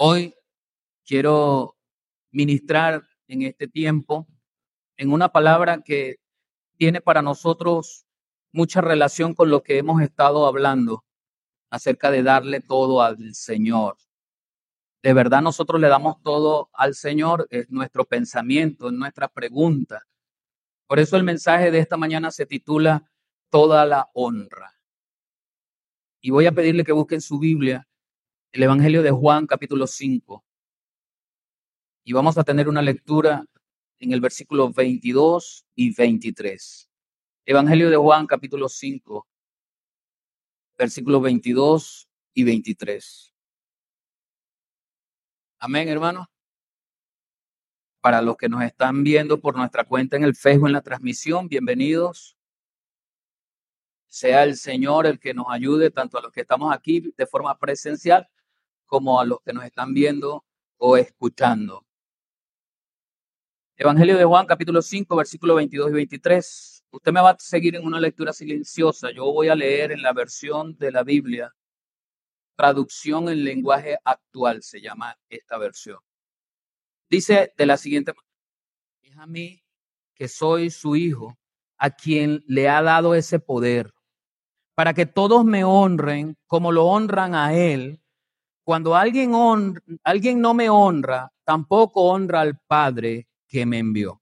Hoy quiero ministrar en este tiempo en una palabra que tiene para nosotros mucha relación con lo que hemos estado hablando acerca de darle todo al Señor. De verdad nosotros le damos todo al Señor, es nuestro pensamiento, es nuestra pregunta. Por eso el mensaje de esta mañana se titula Toda la honra. Y voy a pedirle que busquen su Biblia, el Evangelio de Juan capítulo 5. Y vamos a tener una lectura en el versículo 22 y 23. Evangelio de Juan capítulo 5, versículos 22 y 23. Amén, hermano. Para los que nos están viendo por nuestra cuenta en el Facebook en la transmisión, bienvenidos. Sea el Señor el que nos ayude tanto a los que estamos aquí de forma presencial como a los que nos están viendo o escuchando. Evangelio de Juan, capítulo 5, versículos 22 y 23. Usted me va a seguir en una lectura silenciosa. Yo voy a leer en la versión de la Biblia. Traducción en lenguaje actual se llama esta versión. Dice de la siguiente manera. Es a mí que soy su hijo, a quien le ha dado ese poder para que todos me honren como lo honran a Él. Cuando alguien, no me honra, tampoco honra al Padre que me envió.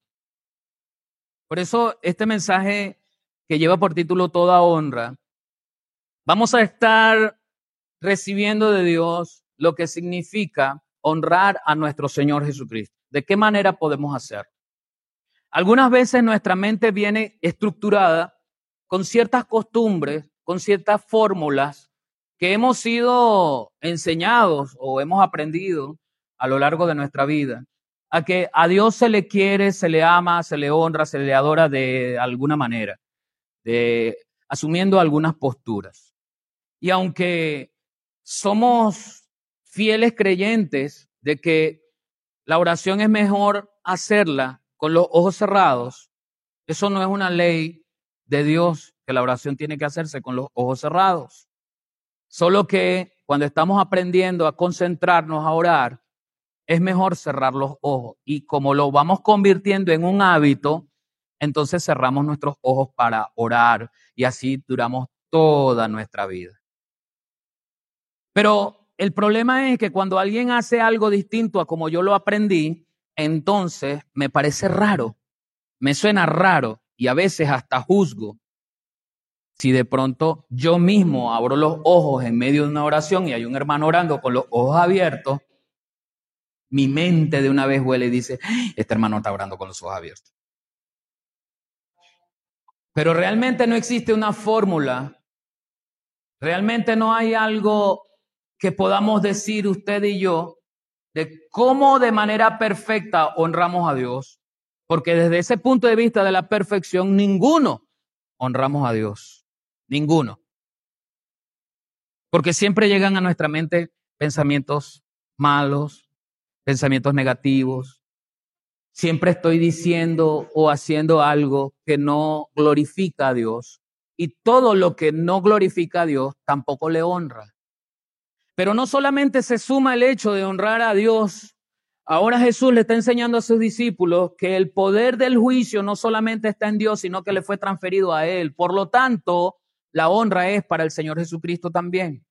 Por eso este mensaje que lleva por título Toda honra, vamos a estar recibiendo de Dios lo que significa honrar a nuestro Señor Jesucristo. ¿De qué manera podemos hacerlo? Algunas veces nuestra mente viene estructurada con ciertas costumbres con ciertas fórmulas que hemos sido enseñados o hemos aprendido a lo largo de nuestra vida, a que a Dios se le quiere, se le ama, se le honra, se le adora de alguna manera, de, asumiendo algunas posturas. Y aunque somos fieles creyentes de que la oración es mejor hacerla con los ojos cerrados, eso no es una ley de Dios que la oración tiene que hacerse con los ojos cerrados. Solo que cuando estamos aprendiendo a concentrarnos a orar, es mejor cerrar los ojos. Y como lo vamos convirtiendo en un hábito, entonces cerramos nuestros ojos para orar y así duramos toda nuestra vida. Pero el problema es que cuando alguien hace algo distinto a como yo lo aprendí, entonces me parece raro, me suena raro y a veces hasta juzgo si de pronto yo mismo abro los ojos en medio de una oración y hay un hermano orando con los ojos abiertos, mi mente de una vez huele y dice, este hermano está orando con los ojos abiertos. Pero realmente no existe una fórmula, realmente no hay algo que podamos decir usted y yo de cómo de manera perfecta honramos a Dios, porque desde ese punto de vista de la perfección, ninguno honramos a Dios. Ninguno. Porque siempre llegan a nuestra mente pensamientos malos, pensamientos negativos. Siempre estoy diciendo o haciendo algo que no glorifica a Dios. Y todo lo que no glorifica a Dios tampoco le honra. Pero no solamente se suma el hecho de honrar a Dios Ahora Jesús le está enseñando a sus discípulos que el poder del juicio no solamente está en Dios, sino que le fue transferido a Él. Por lo tanto, la honra es para el Señor Jesucristo también.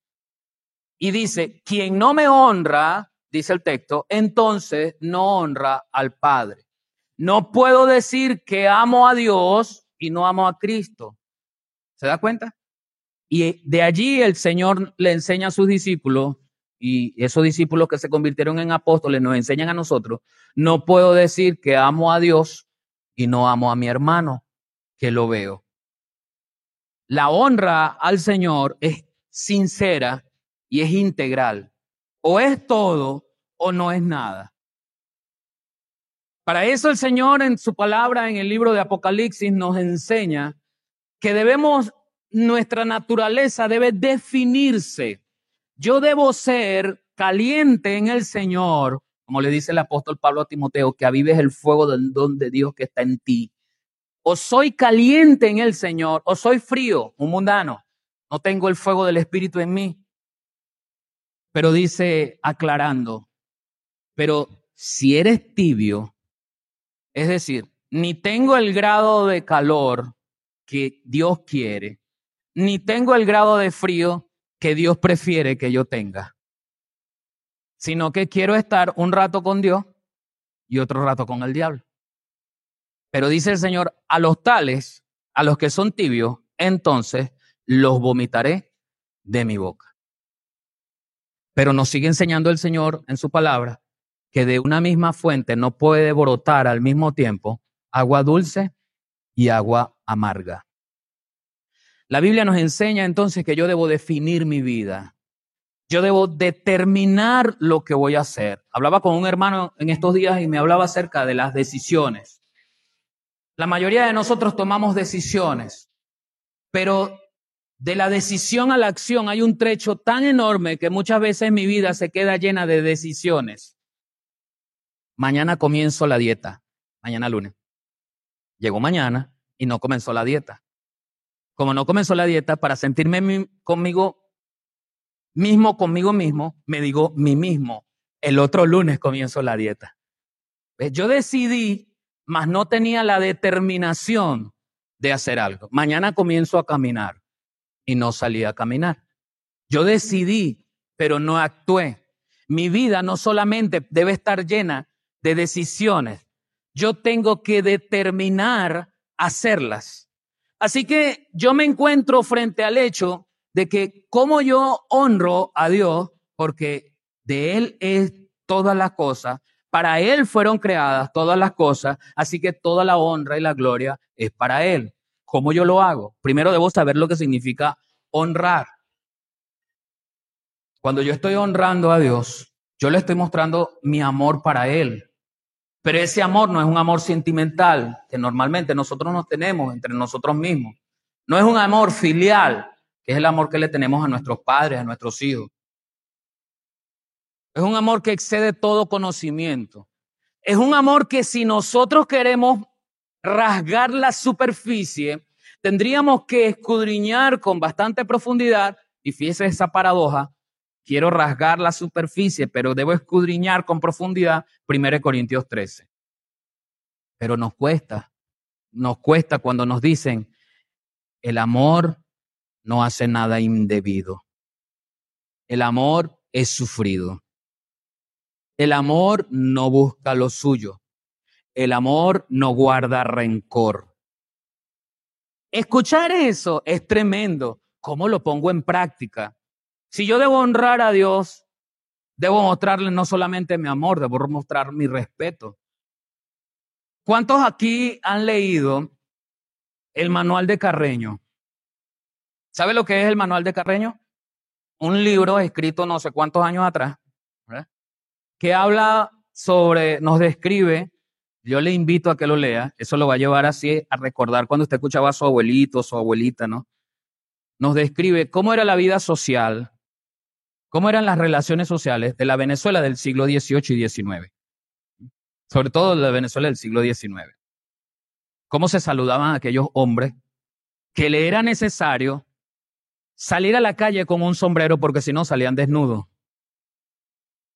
Y dice, quien no me honra, dice el texto, entonces no honra al Padre. No puedo decir que amo a Dios y no amo a Cristo. ¿Se da cuenta? Y de allí el Señor le enseña a sus discípulos, y esos discípulos que se convirtieron en apóstoles nos enseñan a nosotros, no puedo decir que amo a Dios y no amo a mi hermano, que lo veo. La honra al Señor es sincera y es integral. O es todo o no es nada. Para eso el Señor en su palabra en el libro de Apocalipsis nos enseña que debemos, nuestra naturaleza debe definirse. Yo debo ser caliente en el Señor, como le dice el apóstol Pablo a Timoteo, que avives el fuego del don de Dios que está en ti o soy caliente en el Señor, o soy frío, un mundano. No tengo el fuego del Espíritu en mí. Pero dice, aclarando, Pero si eres tibio, es decir, ni tengo el grado de calor que Dios quiere, ni tengo el grado de frío que Dios prefiere que yo tenga, sino que quiero estar un rato con Dios y otro rato con el diablo. Pero dice el Señor, a los tales, a los que son tibios, entonces los vomitaré de mi boca. Pero nos sigue enseñando el Señor en su palabra que de una misma fuente no puede brotar al mismo tiempo agua dulce y agua amarga. La Biblia nos enseña entonces que yo debo definir mi vida. Yo debo determinar lo que voy a hacer. Hablaba con un hermano en estos días y me hablaba acerca de las decisiones. La mayoría de nosotros tomamos decisiones, pero de la decisión a la acción hay un trecho tan enorme que muchas veces mi vida se queda llena de decisiones. Mañana comienzo la dieta, mañana lunes. Llegó mañana y no comenzó la dieta. Como no comenzó la dieta, para sentirme conmigo mismo, conmigo mismo, me digo mí mismo, el otro lunes comienzo la dieta. Yo decidí, mas no tenía la determinación de hacer algo. Mañana comienzo a caminar y no salí a caminar. Yo decidí, pero no actué. Mi vida no solamente debe estar llena de decisiones, yo tengo que determinar hacerlas. Así que yo me encuentro frente al hecho de que como yo honro a Dios, porque de Él es todas las cosas, para Él fueron creadas todas las cosas, así que toda la honra y la gloria es para Él. ¿Cómo yo lo hago? Primero debo saber lo que significa honrar. Cuando yo estoy honrando a Dios, yo le estoy mostrando mi amor para Él. Pero ese amor no es un amor sentimental que normalmente nosotros nos tenemos entre nosotros mismos. No es un amor filial, que es el amor que le tenemos a nuestros padres, a nuestros hijos. Es un amor que excede todo conocimiento. Es un amor que si nosotros queremos rasgar la superficie, tendríamos que escudriñar con bastante profundidad, y fíjese esa paradoja, quiero rasgar la superficie, pero debo escudriñar con profundidad 1 Corintios 13. Pero nos cuesta, nos cuesta cuando nos dicen, el amor no hace nada indebido. El amor es sufrido. El amor no busca lo suyo. El amor no guarda rencor. Escuchar eso es tremendo. ¿Cómo lo pongo en práctica? Si yo debo honrar a Dios, debo mostrarle no solamente mi amor, debo mostrar mi respeto. ¿Cuántos aquí han leído el manual de Carreño? ¿Sabe lo que es el manual de Carreño? Un libro escrito no sé cuántos años atrás, que habla sobre, nos describe, yo le invito a que lo lea, eso lo va a llevar así a recordar cuando usted escuchaba a su abuelito, su abuelita, ¿no? Nos describe cómo era la vida social cómo eran las relaciones sociales de la Venezuela del siglo XVIII y XIX, sobre todo de la Venezuela del siglo XIX. Cómo se saludaban aquellos hombres que le era necesario salir a la calle con un sombrero porque si no salían desnudos.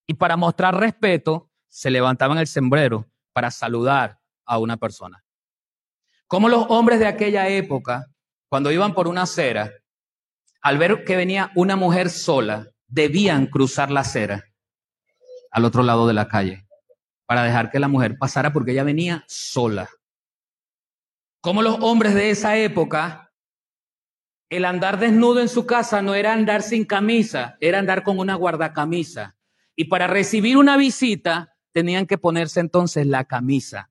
Y para mostrar respeto, se levantaban el sombrero para saludar a una persona. Como los hombres de aquella época, cuando iban por una acera, al ver que venía una mujer sola, debían cruzar la acera al otro lado de la calle para dejar que la mujer pasara porque ella venía sola. Como los hombres de esa época, el andar desnudo en su casa no era andar sin camisa, era andar con una guardacamisa. Y para recibir una visita tenían que ponerse entonces la camisa.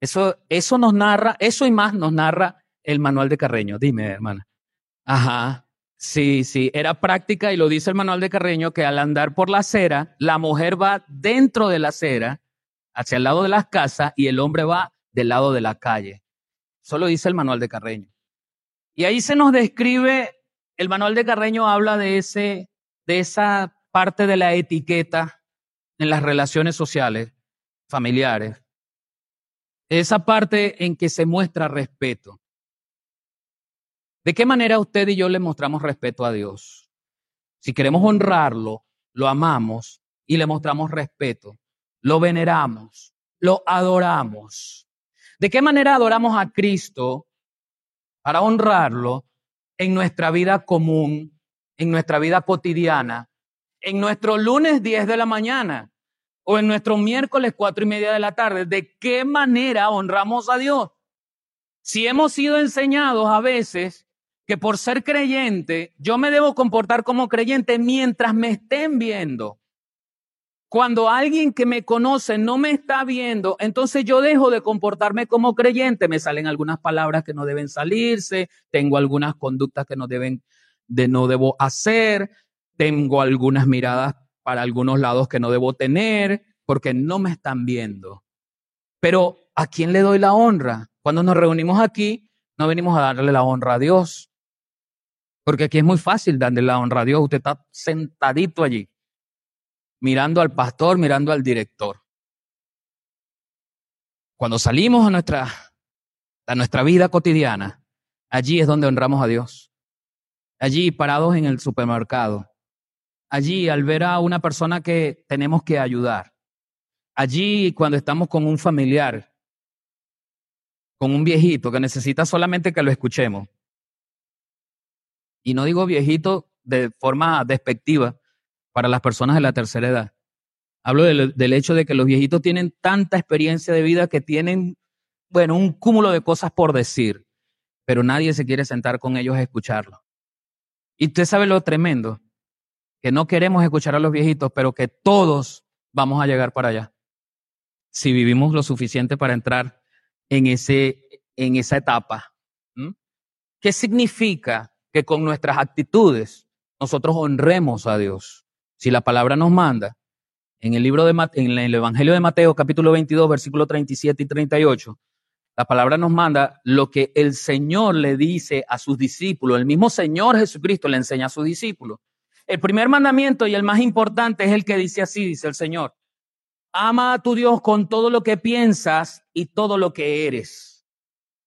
Eso, eso nos narra, eso y más nos narra el manual de Carreño. Dime, hermana. Ajá. Sí, sí, era práctica y lo dice el manual de Carreño que al andar por la acera, la mujer va dentro de la acera, hacia el lado de las casas, y el hombre va del lado de la calle. Solo dice el manual de Carreño. Y ahí se nos describe, el manual de Carreño habla de, ese, de esa parte de la etiqueta en las relaciones sociales, familiares. Esa parte en que se muestra respeto. ¿De qué manera usted y yo le mostramos respeto a Dios? Si queremos honrarlo, lo amamos y le mostramos respeto, lo veneramos, lo adoramos. ¿De qué manera adoramos a Cristo para honrarlo en nuestra vida común, en nuestra vida cotidiana, en nuestro lunes 10 de la mañana o en nuestro miércoles 4 y media de la tarde? ¿De qué manera honramos a Dios? Si hemos sido enseñados a veces que por ser creyente, yo me debo comportar como creyente mientras me estén viendo. Cuando alguien que me conoce no me está viendo, entonces yo dejo de comportarme como creyente. Me salen algunas palabras que no deben salirse, tengo algunas conductas que no deben, de no debo hacer, tengo algunas miradas para algunos lados que no debo tener, porque no me están viendo. Pero ¿a quién le doy la honra? Cuando nos reunimos aquí, no venimos a darle la honra a Dios. Porque aquí es muy fácil darle la honra a Dios. Usted está sentadito allí mirando al pastor, mirando al director. Cuando salimos a nuestra, a nuestra vida cotidiana, allí es donde honramos a Dios. Allí parados en el supermercado. Allí al ver a una persona que tenemos que ayudar. Allí cuando estamos con un familiar, con un viejito que necesita solamente que lo escuchemos. Y no digo viejito de forma despectiva, para las personas de la tercera edad. Hablo del, hecho de que los viejitos tienen tanta experiencia de vida que tienen, bueno, un cúmulo de cosas por decir, pero nadie se quiere sentar con ellos a escucharlo. Y usted sabe lo tremendo, que no queremos escuchar a los viejitos, pero que todos vamos a llegar para allá. Si vivimos lo suficiente para entrar en, ese, en esa etapa. ¿Qué significa que con nuestras actitudes nosotros honremos a Dios? Si la palabra nos manda, en el libro de en el Evangelio de Mateo, capítulo 22, versículo 37 y 38, la palabra nos manda lo que el Señor le dice a sus discípulos. El mismo Señor Jesucristo le enseña a sus discípulos. El primer mandamiento y el más importante es el que dice así, dice el Señor. Ama a tu Dios con todo lo que piensas y todo lo que eres.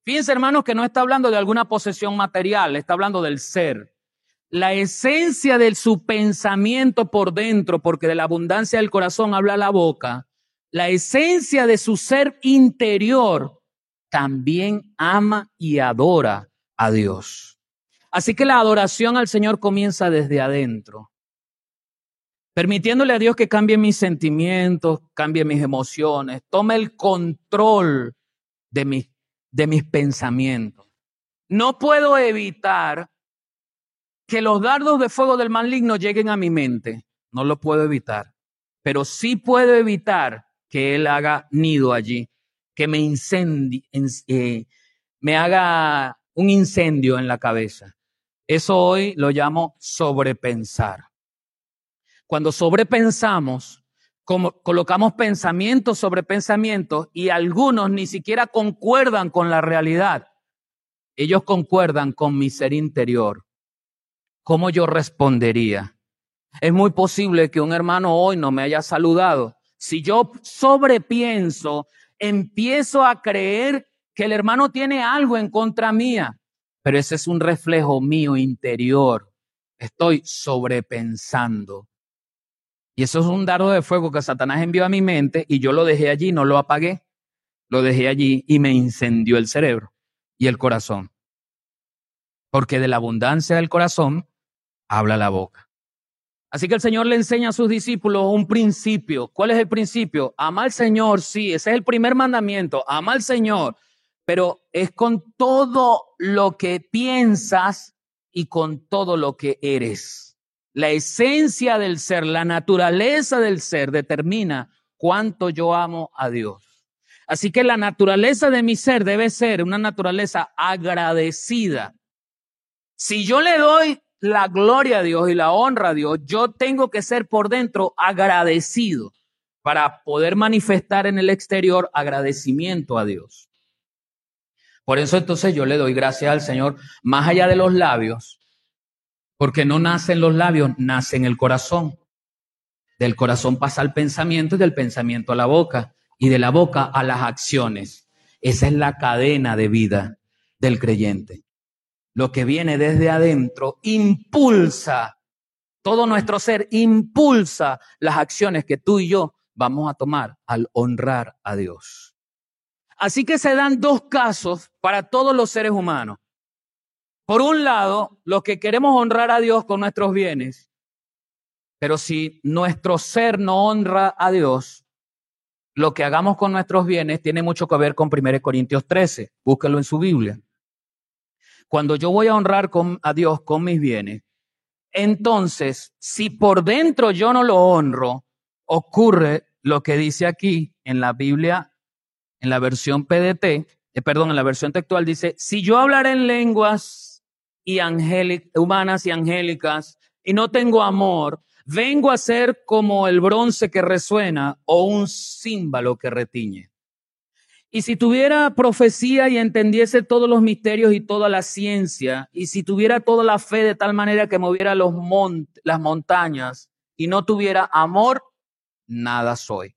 Fíjense, hermanos, que no está hablando de alguna posesión material, está hablando del ser la esencia de su pensamiento por dentro, porque de la abundancia del corazón habla la boca, la esencia de su ser interior también ama y adora a Dios. Así que la adoración al Señor comienza desde adentro, permitiéndole a Dios que cambie mis sentimientos, cambie mis emociones, tome el control de, mis, de mis pensamientos. No puedo evitar que los dardos de fuego del maligno lleguen a mi mente. No lo puedo evitar. Pero sí puedo evitar que él haga nido allí, que me incendie, eh, me haga un incendio en la cabeza. Eso hoy lo llamo sobrepensar. Cuando sobrepensamos, como colocamos pensamientos sobre pensamientos y algunos ni siquiera concuerdan con la realidad. Ellos concuerdan con mi ser interior. ¿cómo yo respondería? Es muy posible que un hermano hoy no me haya saludado. Si yo sobrepienso, empiezo a creer que el hermano tiene algo en contra mía, pero ese es un reflejo mío interior. Estoy sobrepensando. Y eso es un dardo de fuego que Satanás envió a mi mente y yo lo dejé allí, no lo apagué. Lo dejé allí y me incendió el cerebro y el corazón. Porque de la abundancia del corazón habla la boca. Así que el Señor le enseña a sus discípulos un principio. ¿Cuál es el principio? Ama al Señor, sí, ese es el primer mandamiento, ama al Señor, pero es con todo lo que piensas y con todo lo que eres. La esencia del ser, la naturaleza del ser determina cuánto yo amo a Dios. Así que la naturaleza de mi ser debe ser una naturaleza agradecida. Si yo le doy la gloria a Dios y la honra a Dios, yo tengo que ser por dentro agradecido para poder manifestar en el exterior agradecimiento a Dios. Por eso entonces yo le doy gracias al Señor más allá de los labios, porque no nace en los labios, nace en el corazón. Del corazón pasa al pensamiento y del pensamiento a la boca y de la boca a las acciones. Esa es la cadena de vida del creyente lo que viene desde adentro impulsa todo nuestro ser impulsa las acciones que tú y yo vamos a tomar al honrar a Dios. Así que se dan dos casos para todos los seres humanos. Por un lado, los que queremos honrar a Dios con nuestros bienes, pero si nuestro ser no honra a Dios, lo que hagamos con nuestros bienes tiene mucho que ver con 1 Corintios 13. Búsquelo en su Biblia. Cuando yo voy a honrar a Dios con mis bienes, entonces, si por dentro yo no lo honro, ocurre lo que dice aquí en la Biblia, en la versión PDT, eh, perdón, en la versión textual dice, si yo hablar en lenguas y humanas y angélicas y no tengo amor, vengo a ser como el bronce que resuena o un címbalo que retiñe. Y si tuviera profecía y entendiese todos los misterios y toda la ciencia, y si tuviera toda la fe de tal manera que moviera los las montañas y no tuviera amor, nada soy.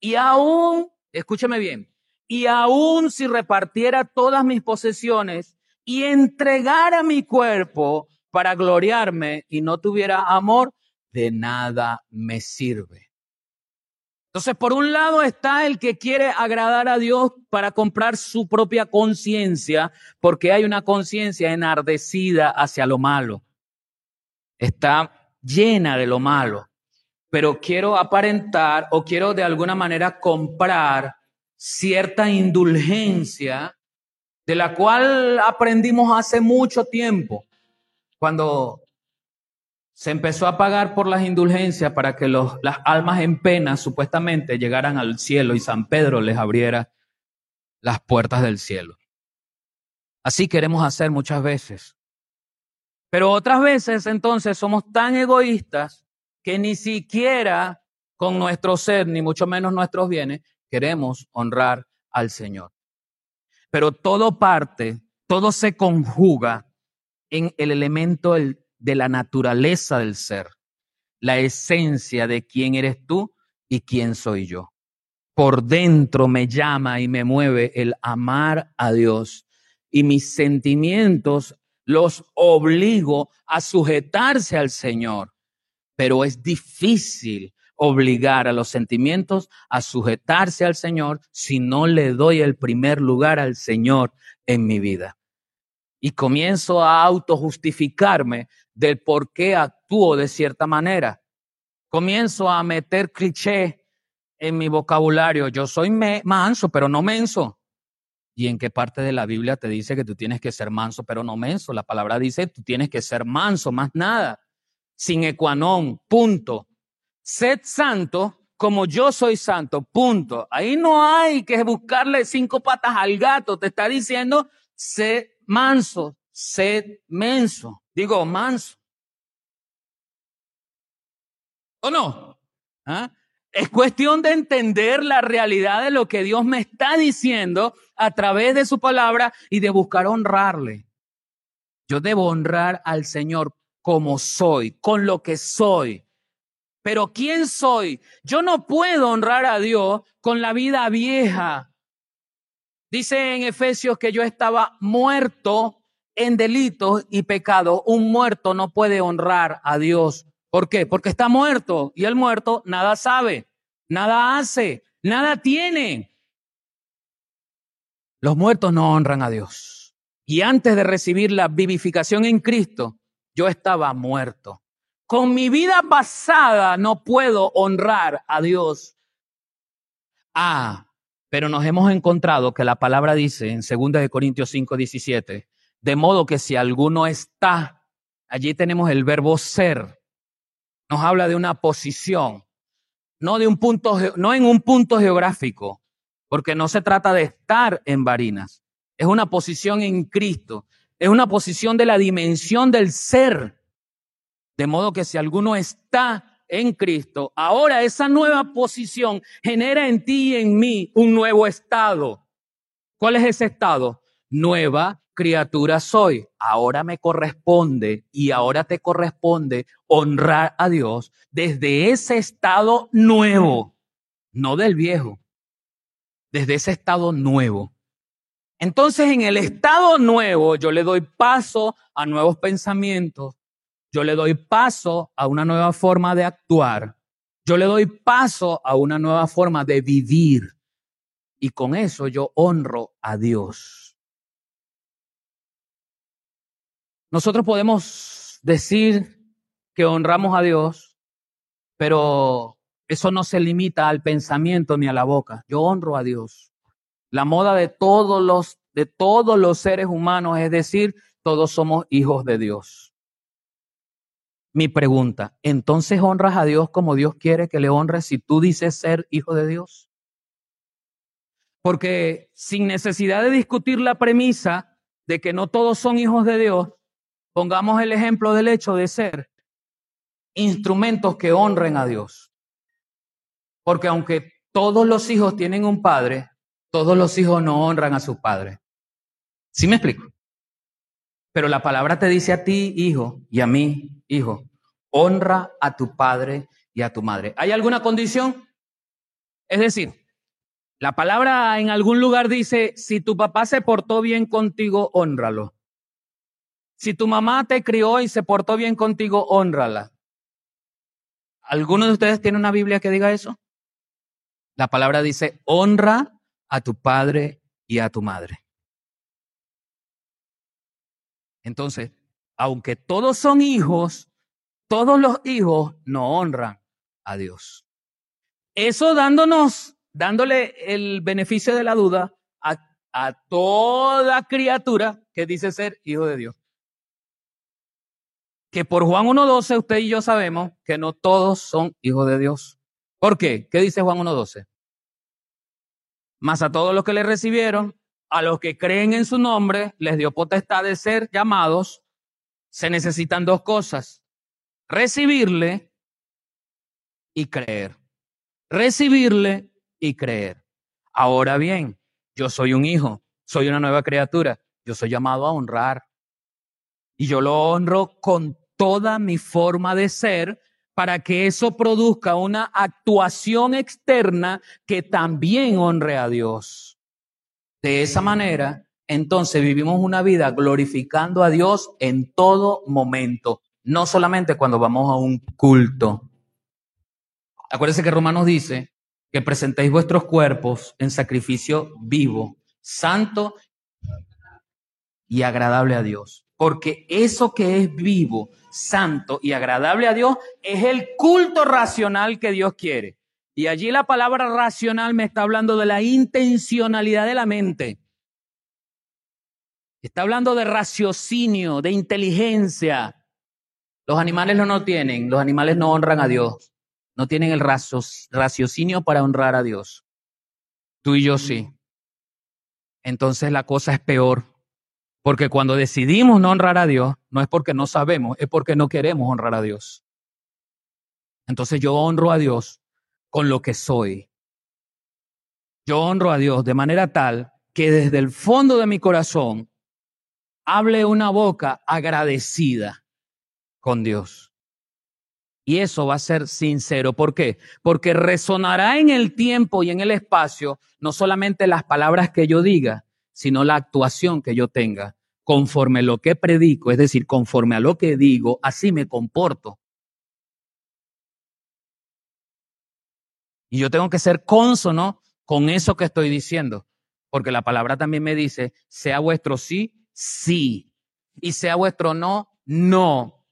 Y aún, escúcheme bien, y aún si repartiera todas mis posesiones y entregara mi cuerpo para gloriarme y no tuviera amor, de nada me sirve. Entonces, por un lado está el que quiere agradar a Dios para comprar su propia conciencia, porque hay una conciencia enardecida hacia lo malo. Está llena de lo malo. Pero quiero aparentar o quiero de alguna manera comprar cierta indulgencia de la cual aprendimos hace mucho tiempo, cuando se empezó a pagar por las indulgencias para que los, las almas en pena supuestamente llegaran al cielo y San Pedro les abriera las puertas del cielo. Así queremos hacer muchas veces. Pero otras veces entonces somos tan egoístas que ni siquiera con nuestro ser, ni mucho menos nuestros bienes, queremos honrar al Señor. Pero todo parte, todo se conjuga en el elemento de la naturaleza del ser, la esencia de quién eres tú y quién soy yo. Por dentro me llama y me mueve el amar a Dios y mis sentimientos los obligo a sujetarse al Señor. Pero es difícil obligar a los sentimientos a sujetarse al Señor si no le doy el primer lugar al Señor en mi vida. Y comienzo a autojustificarme del por qué actúo de cierta manera. Comienzo a meter cliché en mi vocabulario. Yo soy manso, pero no menso. ¿Y en qué parte de la Biblia te dice que tú tienes que ser manso, pero no menso? La palabra dice, tú tienes que ser manso, más nada. Sin ecuanón, punto. Sed santo como yo soy santo, punto. Ahí no hay que buscarle cinco patas al gato. Te está diciendo, sed manso, sed menso. Digo, manso. ¿O no? ¿Ah? Es cuestión de entender la realidad de lo que Dios me está diciendo a través de su palabra y de buscar honrarle. Yo debo honrar al Señor como soy, con lo que soy. Pero ¿quién soy? Yo no puedo honrar a Dios con la vida vieja. Dice en Efesios que yo estaba muerto en delitos y pecados, un muerto no puede honrar a Dios. ¿Por qué? Porque está muerto y el muerto nada sabe, nada hace, nada tiene. Los muertos no honran a Dios. Y antes de recibir la vivificación en Cristo, yo estaba muerto. Con mi vida pasada no puedo honrar a Dios. Ah, pero nos hemos encontrado que la palabra dice en 2 Corintios 5, 17, de modo que si alguno está, allí tenemos el verbo ser. Nos habla de una posición, no de un punto, no en un punto geográfico, porque no se trata de estar en Varinas. Es una posición en Cristo. Es una posición de la dimensión del ser. De modo que si alguno está en Cristo, ahora esa nueva posición genera en ti y en mí un nuevo estado. ¿Cuál es ese estado? Nueva criatura soy. Ahora me corresponde y ahora te corresponde honrar a Dios desde ese estado nuevo, no del viejo, desde ese estado nuevo. Entonces en el estado nuevo yo le doy paso a nuevos pensamientos, yo le doy paso a una nueva forma de actuar, yo le doy paso a una nueva forma de vivir y con eso yo honro a Dios. Nosotros podemos decir que honramos a Dios, pero eso no se limita al pensamiento ni a la boca. Yo honro a Dios. La moda de todos los de todos los seres humanos, es decir, todos somos hijos de Dios. Mi pregunta, ¿entonces honras a Dios como Dios quiere que le honres si tú dices ser hijo de Dios? Porque sin necesidad de discutir la premisa de que no todos son hijos de Dios, pongamos el ejemplo del hecho de ser instrumentos que honren a Dios. Porque aunque todos los hijos tienen un padre, todos los hijos no honran a su padre. ¿Sí me explico? Pero la palabra te dice a ti, hijo, y a mí, hijo, honra a tu padre y a tu madre. ¿Hay alguna condición? Es decir, la palabra en algún lugar dice, si tu papá se portó bien contigo, honralo. Si tu mamá te crió y se portó bien contigo, honrala. ¿Alguno de ustedes tiene una Biblia que diga eso? La palabra dice, honra a tu padre y a tu madre. Entonces, aunque todos son hijos, todos los hijos no honran a Dios. Eso dándonos, dándole el beneficio de la duda a, a toda criatura que dice ser hijo de Dios. Que por Juan 1.12 usted y yo sabemos que no todos son hijos de Dios. ¿Por qué? ¿Qué dice Juan 1.12? Más a todos los que le recibieron, a los que creen en su nombre, les dio potestad de ser llamados, se necesitan dos cosas, recibirle y creer. Recibirle y creer. Ahora bien, yo soy un hijo, soy una nueva criatura, yo soy llamado a honrar. Y yo lo honro con toda mi forma de ser para que eso produzca una actuación externa que también honre a Dios. De esa manera, entonces vivimos una vida glorificando a Dios en todo momento, no solamente cuando vamos a un culto. Acuérdense que Romanos dice que presentéis vuestros cuerpos en sacrificio vivo, santo y agradable a Dios. Porque eso que es vivo, santo y agradable a Dios es el culto racional que Dios quiere. Y allí la palabra racional me está hablando de la intencionalidad de la mente. Está hablando de raciocinio, de inteligencia. Los animales no lo tienen, los animales no honran a Dios. No tienen el raciocinio para honrar a Dios. Tú y yo sí. Entonces la cosa es peor. Porque cuando decidimos no honrar a Dios, no es porque no sabemos, es porque no queremos honrar a Dios. Entonces yo honro a Dios con lo que soy. Yo honro a Dios de manera tal que desde el fondo de mi corazón hable una boca agradecida con Dios. Y eso va a ser sincero. ¿Por qué? Porque resonará en el tiempo y en el espacio no solamente las palabras que yo diga, sino la actuación que yo tenga. Conforme lo que predico, es decir, conforme a lo que digo, así me comporto. Y yo tengo que ser consono con eso que estoy diciendo, porque la palabra también me dice, sea vuestro sí, sí, y sea vuestro no, no.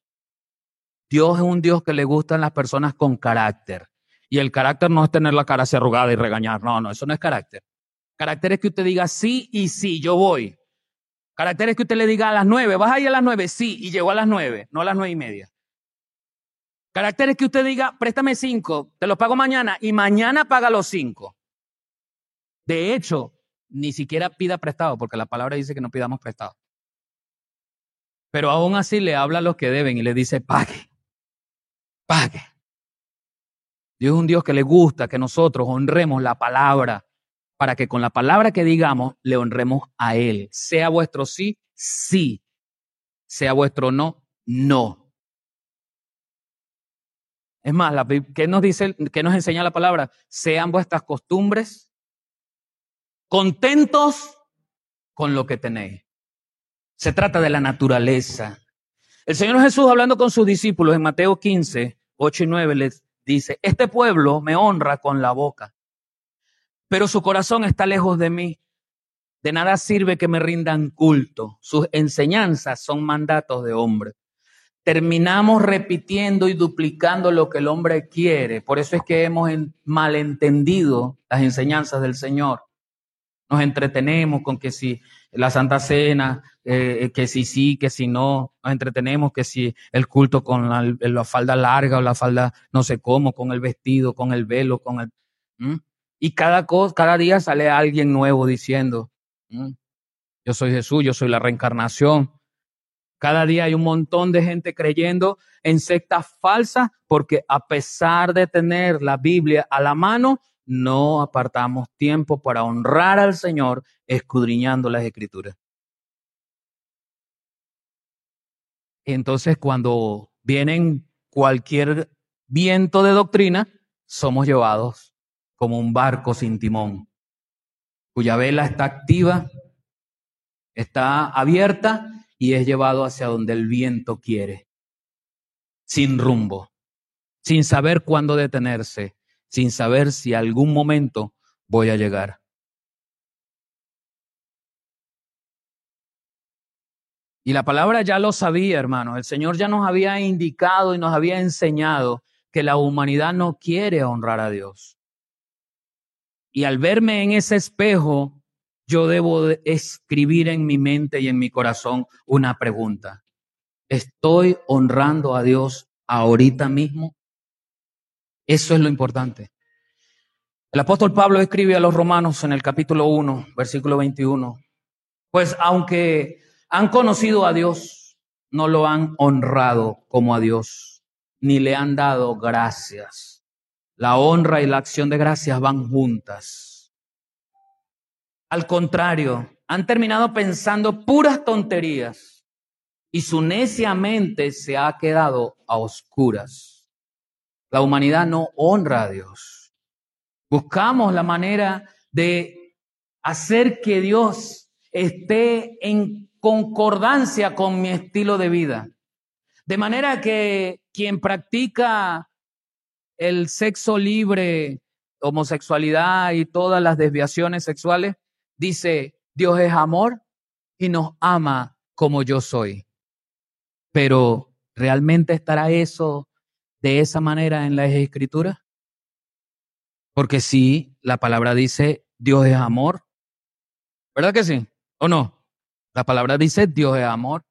Dios es un Dios que le gustan las personas con carácter. Y el carácter no es tener la cara así arrugada y regañar. No, no, eso no es carácter. Carácter es que usted diga sí y sí, yo voy. Carácter es que usted le diga a las nueve, vas a ir a las nueve, sí, y llegó a las nueve, no a las nueve y media. Carácter es que usted diga, préstame cinco, te los pago mañana y mañana paga los cinco. De hecho, ni siquiera pida prestado, porque la palabra dice que no pidamos prestado. Pero aún así le habla a los que deben y le dice, pague, pague. Dios es un Dios que le gusta que nosotros honremos la palabra para que con la palabra que digamos le honremos a Él. Sea vuestro sí, sí. Sea vuestro no, no. Es más, ¿qué nos dice, qué nos enseña la palabra? Sean vuestras costumbres contentos con lo que tenéis. Se trata de la naturaleza. El Señor Jesús hablando con sus discípulos en Mateo 15, 8 y 9 les dice, este pueblo me honra con la boca, pero su corazón está lejos de mí. De nada sirve que me rindan culto. Sus enseñanzas son mandatos de hombre. Terminamos repitiendo y duplicando lo que el hombre quiere. Por eso es que hemos malentendido las enseñanzas del Señor. Nos entretenemos con que si la Santa Cena, eh, que si sí, que si no, nos entretenemos que si el culto con la, falda larga o la falda no sé cómo, con el vestido, con el velo, con el... Y cada, día sale alguien nuevo diciendo, yo soy Jesús, yo soy la reencarnación. Cada día hay un montón de gente creyendo en sectas falsas porque a pesar de tener la Biblia a la mano, no apartamos tiempo para honrar al Señor escudriñando las escrituras. Entonces, cuando vienen cualquier viento de doctrina, somos llevados como un barco sin timón, cuya vela está activa, está abierta y es llevado hacia donde el viento quiere, sin rumbo, sin saber cuándo detenerse, sin saber si algún momento voy a llegar. Y la palabra ya lo sabía, hermanos. El Señor ya nos había indicado y nos había enseñado que la humanidad no quiere honrar a Dios. Y al verme en ese espejo, yo debo escribir en mi mente y en mi corazón una pregunta. ¿Estoy honrando a Dios ahorita mismo? Eso es lo importante. El apóstol Pablo escribe a los romanos en el capítulo 1, versículo 21. Pues aunque han conocido a Dios, no lo han honrado como a Dios, ni le han dado gracias. La honra y la acción de gracias van juntas. Al contrario, han terminado pensando puras tonterías y su necia mente se ha quedado a oscuras. La humanidad no honra a Dios. Buscamos la manera de hacer que Dios esté en concordancia con mi estilo de vida. De manera que quien practica el sexo libre, homosexualidad y todas las desviaciones sexuales, dice, Dios es amor y nos ama como yo soy. Pero ¿realmente estará eso de esa manera en las escrituras? Porque sí, la palabra dice Dios es amor. ¿Verdad que sí? ¿O no? La palabra dice Dios es amor.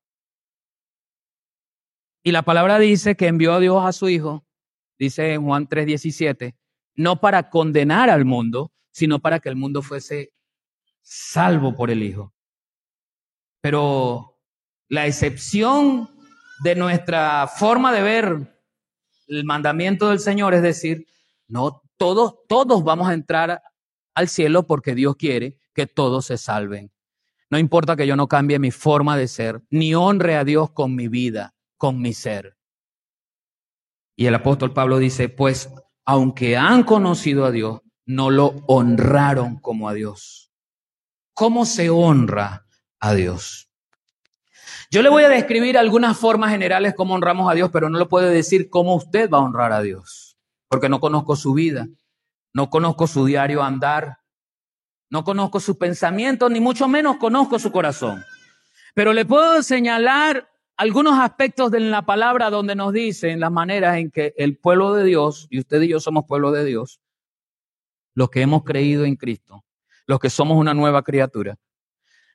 Y la palabra dice que envió a Dios a su Hijo, dice en Juan 3:17, no para condenar al mundo, sino para que el mundo fuese salvo por el Hijo. Pero la excepción de nuestra forma de ver el mandamiento del Señor es decir, no todos, todos vamos a entrar al cielo porque Dios quiere que todos se salven. No importa que yo no cambie mi forma de ser, ni honre a Dios con mi vida, con mi ser. Y el apóstol Pablo dice, pues aunque han conocido a Dios, no lo honraron como a Dios. ¿Cómo se honra a Dios? Yo le voy a describir algunas formas generales cómo honramos a Dios, pero no le puedo decir cómo usted va a honrar a Dios, porque no conozco su vida, no conozco su diario andar, no conozco sus pensamientos, ni mucho menos conozco su corazón. Pero le puedo señalar algunos aspectos de la palabra donde nos dicen las maneras en que el pueblo de Dios, y usted y yo somos pueblo de Dios, los que hemos creído en Cristo, los que somos una nueva criatura,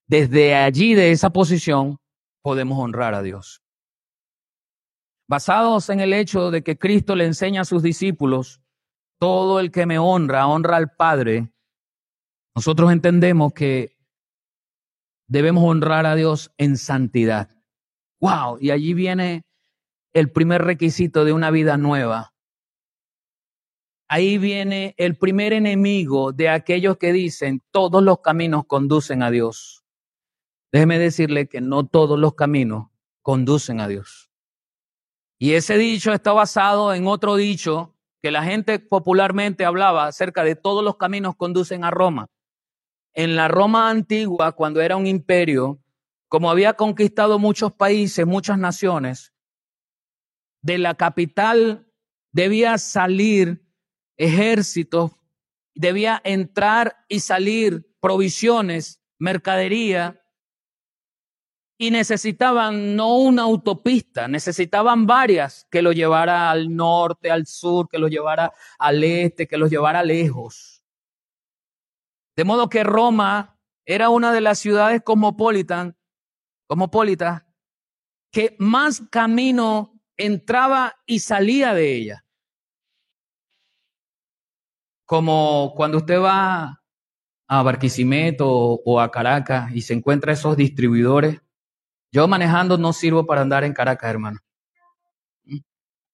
desde allí, de esa posición, podemos honrar a Dios. Basados en el hecho de que Cristo le enseña a sus discípulos, todo el que me honra, honra al Padre, nosotros entendemos que debemos honrar a Dios en santidad. ¡Wow! Y allí viene el primer requisito de una vida nueva. Ahí viene el primer enemigo de aquellos que dicen todos los caminos conducen a Dios. Déjeme decirle que no todos los caminos conducen a Dios. Y ese dicho está basado en otro dicho que la gente popularmente hablaba acerca de todos los caminos conducen a Roma. En la Roma antigua, cuando era un imperio, como había conquistado muchos países, muchas naciones, de la capital debía salir ejércitos, debía entrar y salir provisiones, mercadería, y necesitaban no una autopista, necesitaban varias que lo llevara al norte, al sur, que lo llevara al este, que los llevara lejos. De modo que Roma era una de las ciudades cosmopolitan, cosmopolitas que más camino entraba y salía de ella. Como cuando usted va a Barquisimeto o a Caracas y se encuentra esos distribuidores yo manejando no sirvo para andar en Caracas, hermano.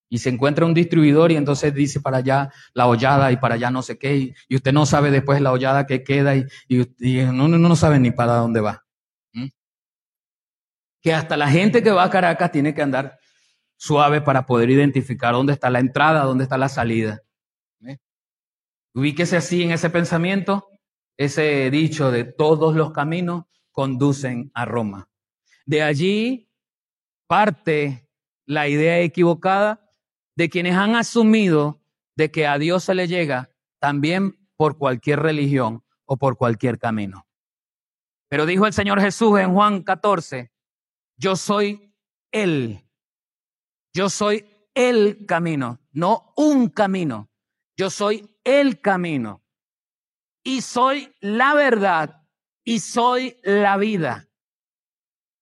Y se encuentra un distribuidor y entonces dice para allá la hollada y para allá no sé qué. Y, usted no sabe después la hollada que queda y, y, no, no, sabe ni para dónde va. Que hasta la gente que va a Caracas tiene que andar suave para poder identificar dónde está la entrada, dónde está la salida. Ubíquese así en ese pensamiento, ese dicho de todos los caminos conducen a Roma. De allí parte la idea equivocada de quienes han asumido de que a Dios se le llega también por cualquier religión o por cualquier camino. Pero dijo el Señor Jesús en Juan 14, yo soy Él. Yo soy el camino, no un camino. Yo soy el camino. Y soy la verdad y soy la vida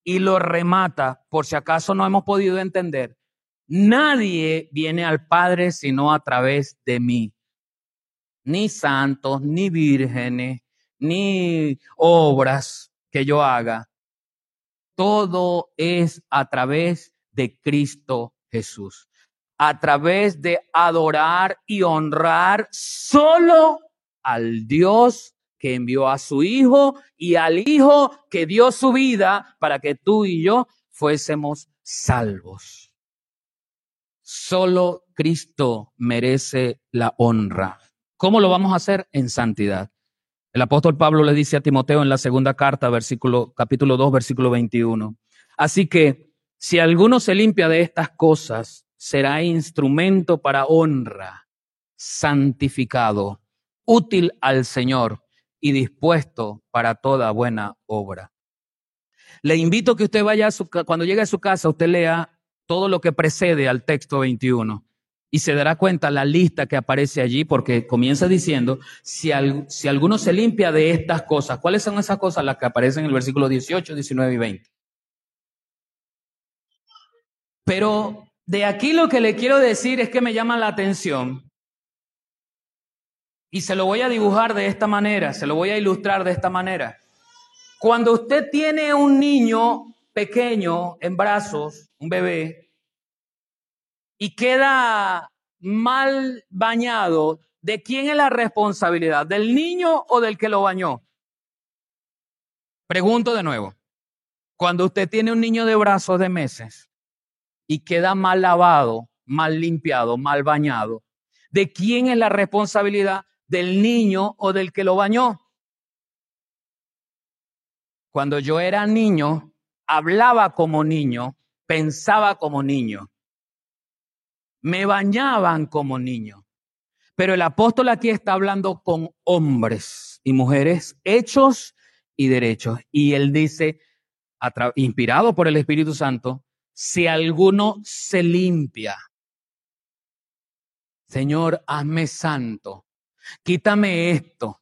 y lo remata, por si acaso no hemos podido entender, nadie viene al Padre sino a través de mí. Ni santos, ni vírgenes, ni obras que yo haga. Todo es a través de Cristo Jesús. A través de adorar y honrar solo al Dios que envió a su Hijo y al Hijo que dio su vida para que tú y yo fuésemos salvos. Solo Cristo merece la honra. ¿Cómo lo vamos a hacer? En santidad. El apóstol Pablo le dice a Timoteo en la segunda carta, versículo, capítulo 2, versículo 21. Así que si alguno se limpia de estas cosas, será instrumento para honra, santificado, útil al Señor y dispuesto para toda buena obra. Le invito que usted vaya a su, cuando llegue a su casa, usted lea todo lo que precede al texto 21 y se dará cuenta la lista que aparece allí porque comienza diciendo, si, si alguno se limpia de estas cosas, ¿cuáles son esas cosas las que aparecen en el versículo 18, 19 y 20? Pero de aquí lo que le quiero decir es que me llama la atención y se lo voy a dibujar de esta manera, se lo voy a ilustrar de esta manera. Cuando usted tiene un niño pequeño en brazos, un bebé, y queda mal bañado, ¿de quién es la responsabilidad? ¿Del niño o del que lo bañó? Pregunto de nuevo. Cuando usted tiene un niño de brazos de meses y queda mal lavado, mal limpiado, mal bañado, ¿de quién es la responsabilidad? del niño o del que lo bañó. Cuando yo era niño, hablaba como niño, pensaba como niño, me bañaban como niño. Pero el apóstol aquí está hablando con hombres y mujeres hechos y derechos. Y él dice, inspirado por el Espíritu Santo, si alguno se limpia, Señor, hazme santo quítame esto.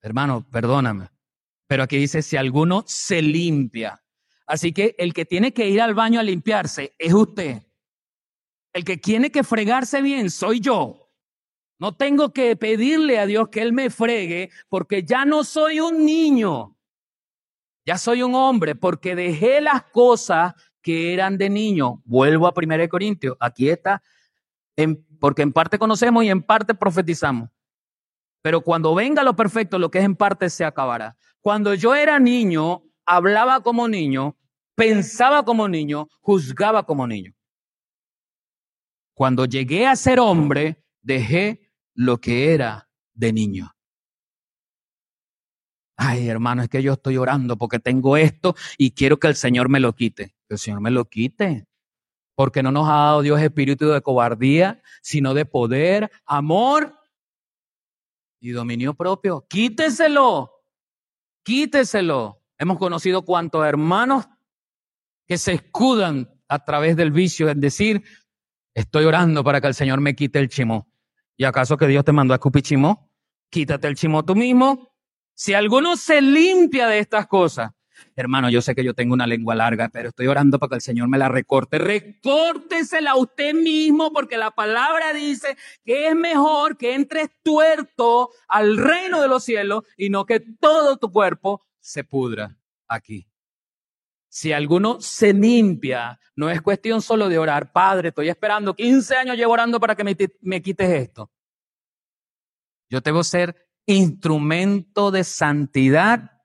Hermano, perdóname. Pero aquí dice, si alguno se limpia. Así que el que tiene que ir al baño a limpiarse es usted. El que tiene que fregarse bien soy yo. No tengo que pedirle a Dios que Él me fregue porque ya no soy un niño. Ya soy un hombre porque dejé las cosas que eran de niño. Vuelvo a 1 Corintios. Aquí está porque en parte conocemos y en parte profetizamos. Pero cuando venga lo perfecto, lo que es en parte se acabará. Cuando yo era niño, hablaba como niño, pensaba como niño, juzgaba como niño. Cuando llegué a ser hombre, dejé lo que era de niño. Ay, hermano, es que yo estoy orando porque tengo esto y quiero que el Señor me lo quite. El Señor me lo quite. Porque no nos ha dado Dios espíritu de cobardía, sino de poder, amor y dominio propio. Quíteselo. Quíteselo. Hemos conocido cuantos hermanos que se escudan a través del vicio en decir, estoy orando para que el Señor me quite el chimó. ¿Y acaso que Dios te mandó a escupir chimó? Quítate el chimó tú mismo. Si alguno se limpia de estas cosas, hermano, yo sé que yo tengo una lengua larga, pero estoy orando para que el Señor me la recorte. Recórtesela usted mismo, porque la palabra dice que es mejor que entres tuerto al reino de los cielos y no que todo tu cuerpo se pudra aquí. Si alguno se limpia, no es cuestión solo de orar, Padre, estoy esperando 15 años llevo orando para que me, me quites esto. Yo debo ser instrumento de santidad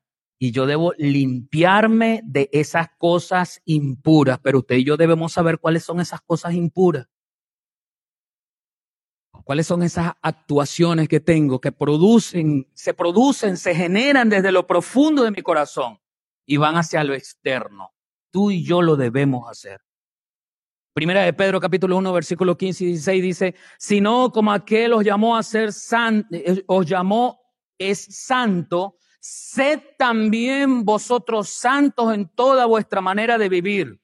y yo debo limpiarme de esas cosas impuras, pero usted y yo debemos saber cuáles son esas cosas impuras. ¿Cuáles son esas actuaciones que tengo que producen, se producen, se generan desde lo profundo de mi corazón y van hacia lo externo? Tú y yo lo debemos hacer. Primera de Pedro capítulo 1 versículo 15 y 16 dice, sino como aquel os llamó a ser santo, eh, os llamó es santo, sed también vosotros santos en toda vuestra manera de vivir.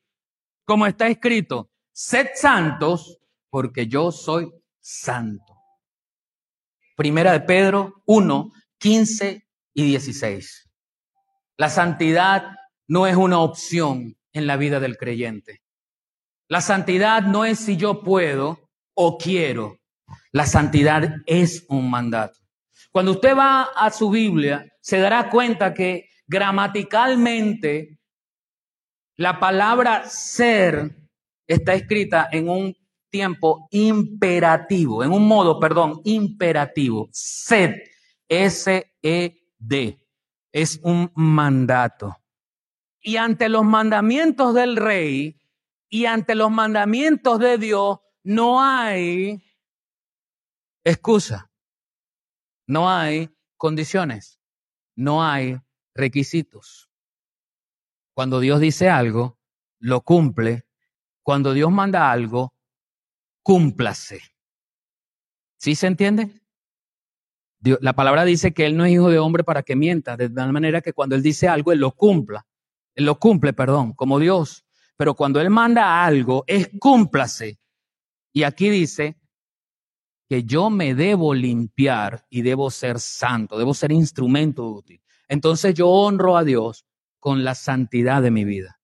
Como está escrito, sed santos porque yo soy santo. Primera de Pedro 1, 15 y 16. La santidad no es una opción en la vida del creyente. La santidad no es si yo puedo o quiero. La santidad es un mandato. Cuando usted va a su Biblia, se dará cuenta que gramaticalmente la palabra ser está escrita en un tiempo imperativo, en un modo, perdón, imperativo. Sed, S-E-D, es un mandato. Y ante los mandamientos del rey, y ante los mandamientos de Dios no hay excusa, no hay condiciones, no hay requisitos. Cuando Dios dice algo, lo cumple. Cuando Dios manda algo, cúmplase. ¿Sí se entiende? la palabra dice que Él no es hijo de hombre para que mienta, de tal manera que cuando Él dice algo, Él lo cumpla. Él lo cumple, perdón, como Dios. Pero cuando Él manda algo, es cúmplase. Y aquí dice que yo me debo limpiar y debo ser santo, debo ser instrumento útil. Entonces yo honro a Dios con la santidad de mi vida.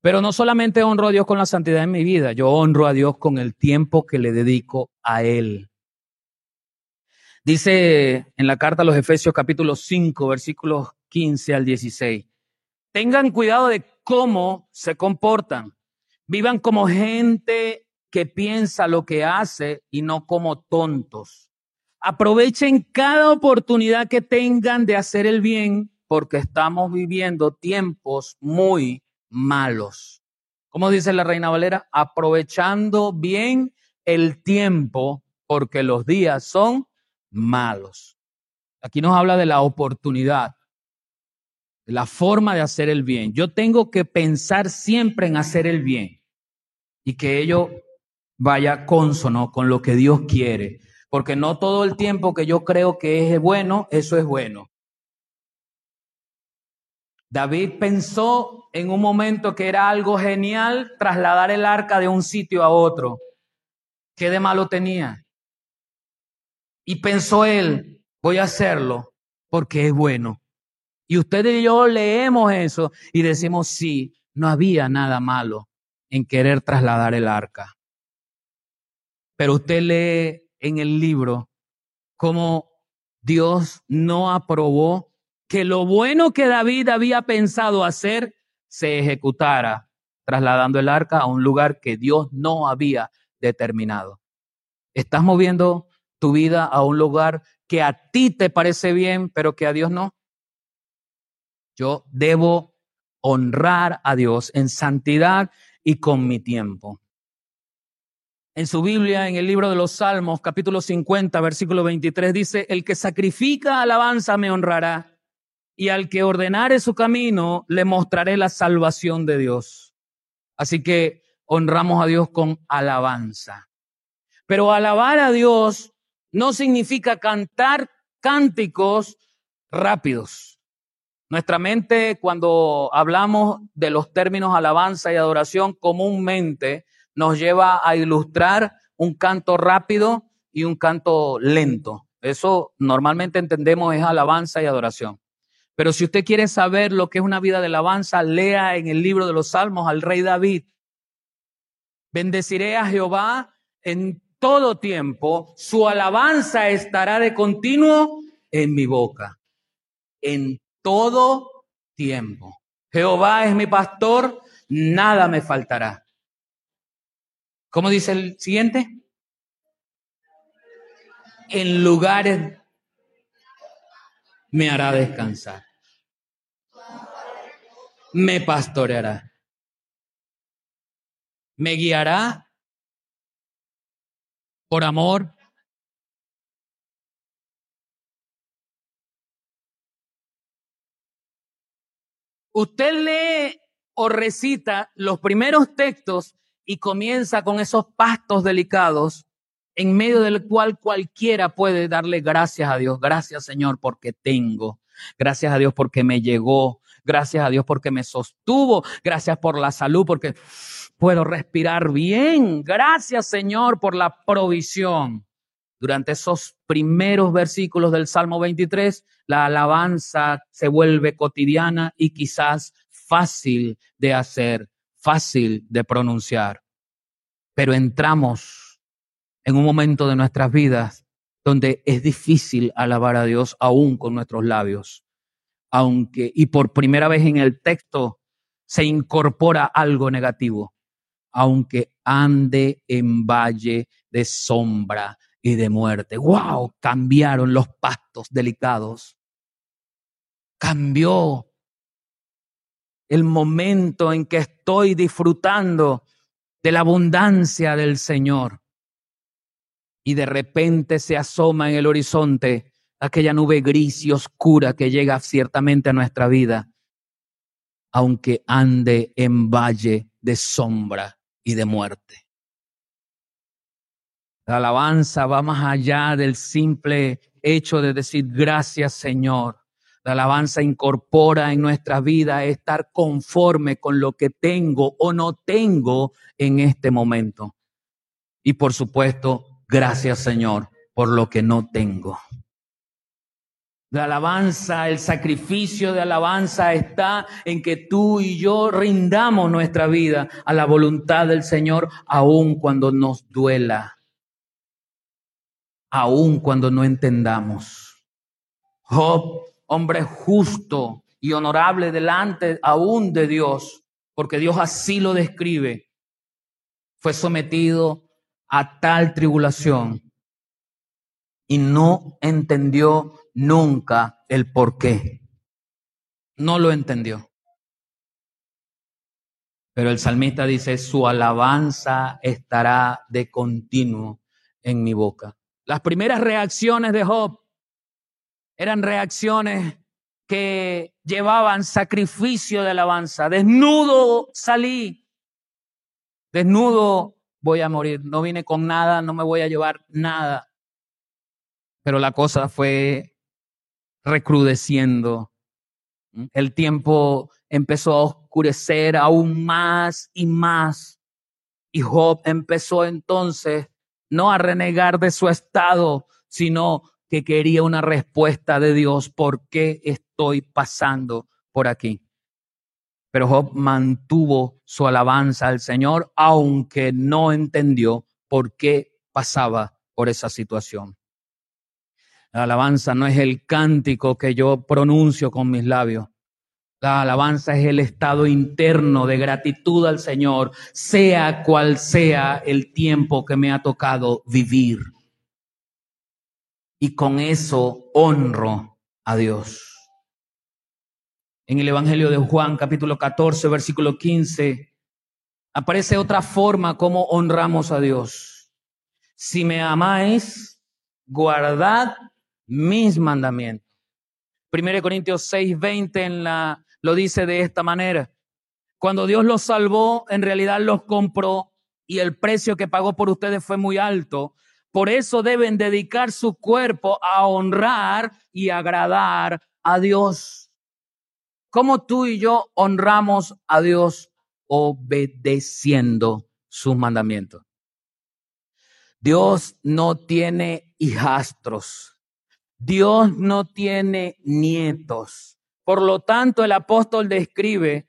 Pero no solamente honro a Dios con la santidad de mi vida, yo honro a Dios con el tiempo que le dedico a Él. Dice en la carta a los Efesios capítulo 5, versículos 15 al 16. Tengan cuidado de cómo se comportan. Vivan como gente que piensa lo que hace y no como tontos. Aprovechen cada oportunidad que tengan de hacer el bien porque estamos viviendo tiempos muy malos. ¿Cómo dice la Reina Valera? Aprovechando bien el tiempo porque los días son malos. Aquí nos habla de la oportunidad la forma de hacer el bien. Yo tengo que pensar siempre en hacer el bien y que ello vaya consono con lo que Dios quiere, porque no todo el tiempo que yo creo que es bueno, eso es bueno. David pensó en un momento que era algo genial trasladar el arca de un sitio a otro. ¿Qué de malo tenía? Y pensó él, voy a hacerlo porque es bueno. Y ustedes y yo leemos eso y decimos, sí, no había nada malo en querer trasladar el arca. Pero usted lee en el libro cómo Dios no aprobó que lo bueno que David había pensado hacer se ejecutara, trasladando el arca a un lugar que Dios no había determinado. Estás moviendo tu vida a un lugar que a ti te parece bien, pero que a Dios no. Yo debo honrar a Dios en santidad y con mi tiempo. En su Biblia, en el libro de los Salmos, capítulo 50, versículo 23, dice, el que sacrifica alabanza me honrará, y al que ordenare su camino le mostraré la salvación de Dios. Así que honramos a Dios con alabanza. Pero alabar a Dios no significa cantar cánticos rápidos. Nuestra mente, cuando hablamos de los términos alabanza y adoración, comúnmente nos lleva a ilustrar un canto rápido y un canto lento. Eso normalmente entendemos es alabanza y adoración. Pero si usted quiere saber lo que es una vida de alabanza, lea en el libro de los Salmos al rey David. Bendeciré a Jehová en todo tiempo, su alabanza estará de continuo en mi boca. En todo tiempo. Jehová es mi pastor, nada me faltará. ¿Cómo dice el siguiente? En lugares me hará descansar. Me pastoreará. Me guiará por amor. Usted lee o recita los primeros textos y comienza con esos pastos delicados en medio del cual cualquiera puede darle gracias a Dios. Gracias Señor porque tengo. Gracias a Dios porque me llegó. Gracias a Dios porque me sostuvo. Gracias por la salud porque puedo respirar bien. Gracias Señor por la provisión. Durante esos primeros versículos del Salmo 23, la alabanza se vuelve cotidiana y quizás fácil de hacer fácil de pronunciar, pero entramos en un momento de nuestras vidas donde es difícil alabar a Dios aún con nuestros labios. Aunque, y por primera vez en el texto se incorpora algo negativo, aunque ande en valle de sombra y de muerte. ¡Wow! Cambiaron los pastos delicados. Cambió el momento en que estoy disfrutando de la abundancia del Señor. Y de repente se asoma en el horizonte aquella nube gris y oscura que llega ciertamente a nuestra vida, aunque ande en valle de sombra y de muerte. La alabanza va más allá del simple hecho de decir gracias Señor. La alabanza incorpora en nuestra vida estar conforme con lo que tengo o no tengo en este momento. Y por supuesto, gracias Señor por lo que no tengo. La alabanza, el sacrificio de alabanza está en que tú y yo rindamos nuestra vida a la voluntad del Señor, aun cuando nos duela, aun cuando no entendamos. Job hombre justo y honorable delante aún de Dios, porque Dios así lo describe, fue sometido a tal tribulación y no entendió nunca el por qué. No lo entendió. Pero el salmista dice, su alabanza estará de continuo en mi boca. Las primeras reacciones de Job eran reacciones que llevaban sacrificio de alabanza. Desnudo salí, desnudo voy a morir, no vine con nada, no me voy a llevar nada. Pero la cosa fue recrudeciendo. El tiempo empezó a oscurecer aún más y más. Y Job empezó entonces no a renegar de su estado, sino que quería una respuesta de Dios, ¿por qué estoy pasando por aquí? Pero Job mantuvo su alabanza al Señor, aunque no entendió por qué pasaba por esa situación. La alabanza no es el cántico que yo pronuncio con mis labios. La alabanza es el estado interno de gratitud al Señor, sea cual sea el tiempo que me ha tocado vivir y con eso honro a Dios. En el Evangelio de Juan capítulo 14, versículo 15, aparece otra forma como honramos a Dios. si me amáis, guardad mis mandamientos. 1 Corintios 6, 20 en la, lo dice de esta manera. Cuando Dios los salvó, en realidad los compró y el precio que pagó por ustedes fue muy alto. Por eso deben dedicar su cuerpo a honrar y agradar a Dios. ¿Cómo tú y yo honramos a Dios obedeciendo sus mandamientos? Dios no tiene hijastros. Dios no tiene nietos. Por lo tanto, el apóstol describe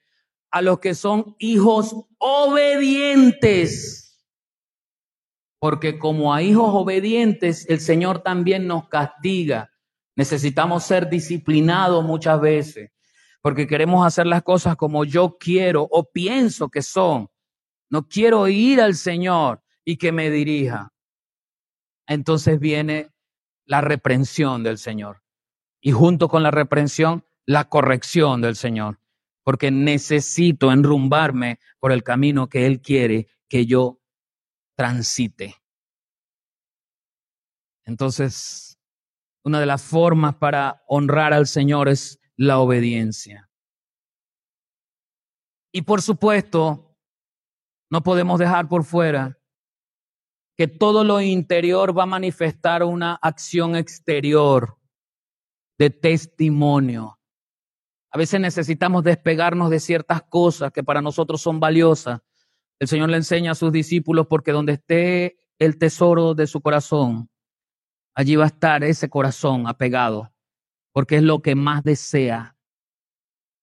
a los que son hijos obedientes. Porque como a hijos obedientes, el Señor también nos castiga. Necesitamos ser disciplinados muchas veces, porque queremos hacer las cosas como yo quiero o pienso que son. No quiero ir al Señor y que me dirija. Entonces viene la reprensión del Señor. Y junto con la reprensión, la corrección del Señor porque necesito enrumbarme por el camino que Él quiere que yo transite. Entonces, una de las formas para honrar al Señor es la obediencia. Y por supuesto, no podemos dejar por fuera que todo lo interior va a manifestar una acción exterior de testimonio a veces necesitamos despegarnos de ciertas cosas que para nosotros son valiosas. El Señor le enseña a sus discípulos porque donde esté el tesoro de su corazón, allí va a estar ese corazón apegado, porque es lo que más desea.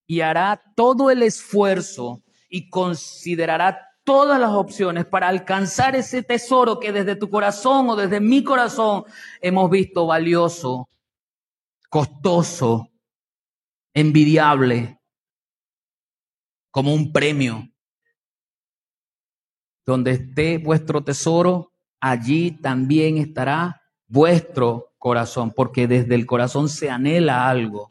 Y hará todo el esfuerzo y considerará todas las opciones para alcanzar ese tesoro que desde tu corazón o desde mi corazón hemos visto valioso, costoso, envidiable, como un premio. Donde esté vuestro tesoro, allí también estará vuestro corazón, porque desde el corazón se anhela algo.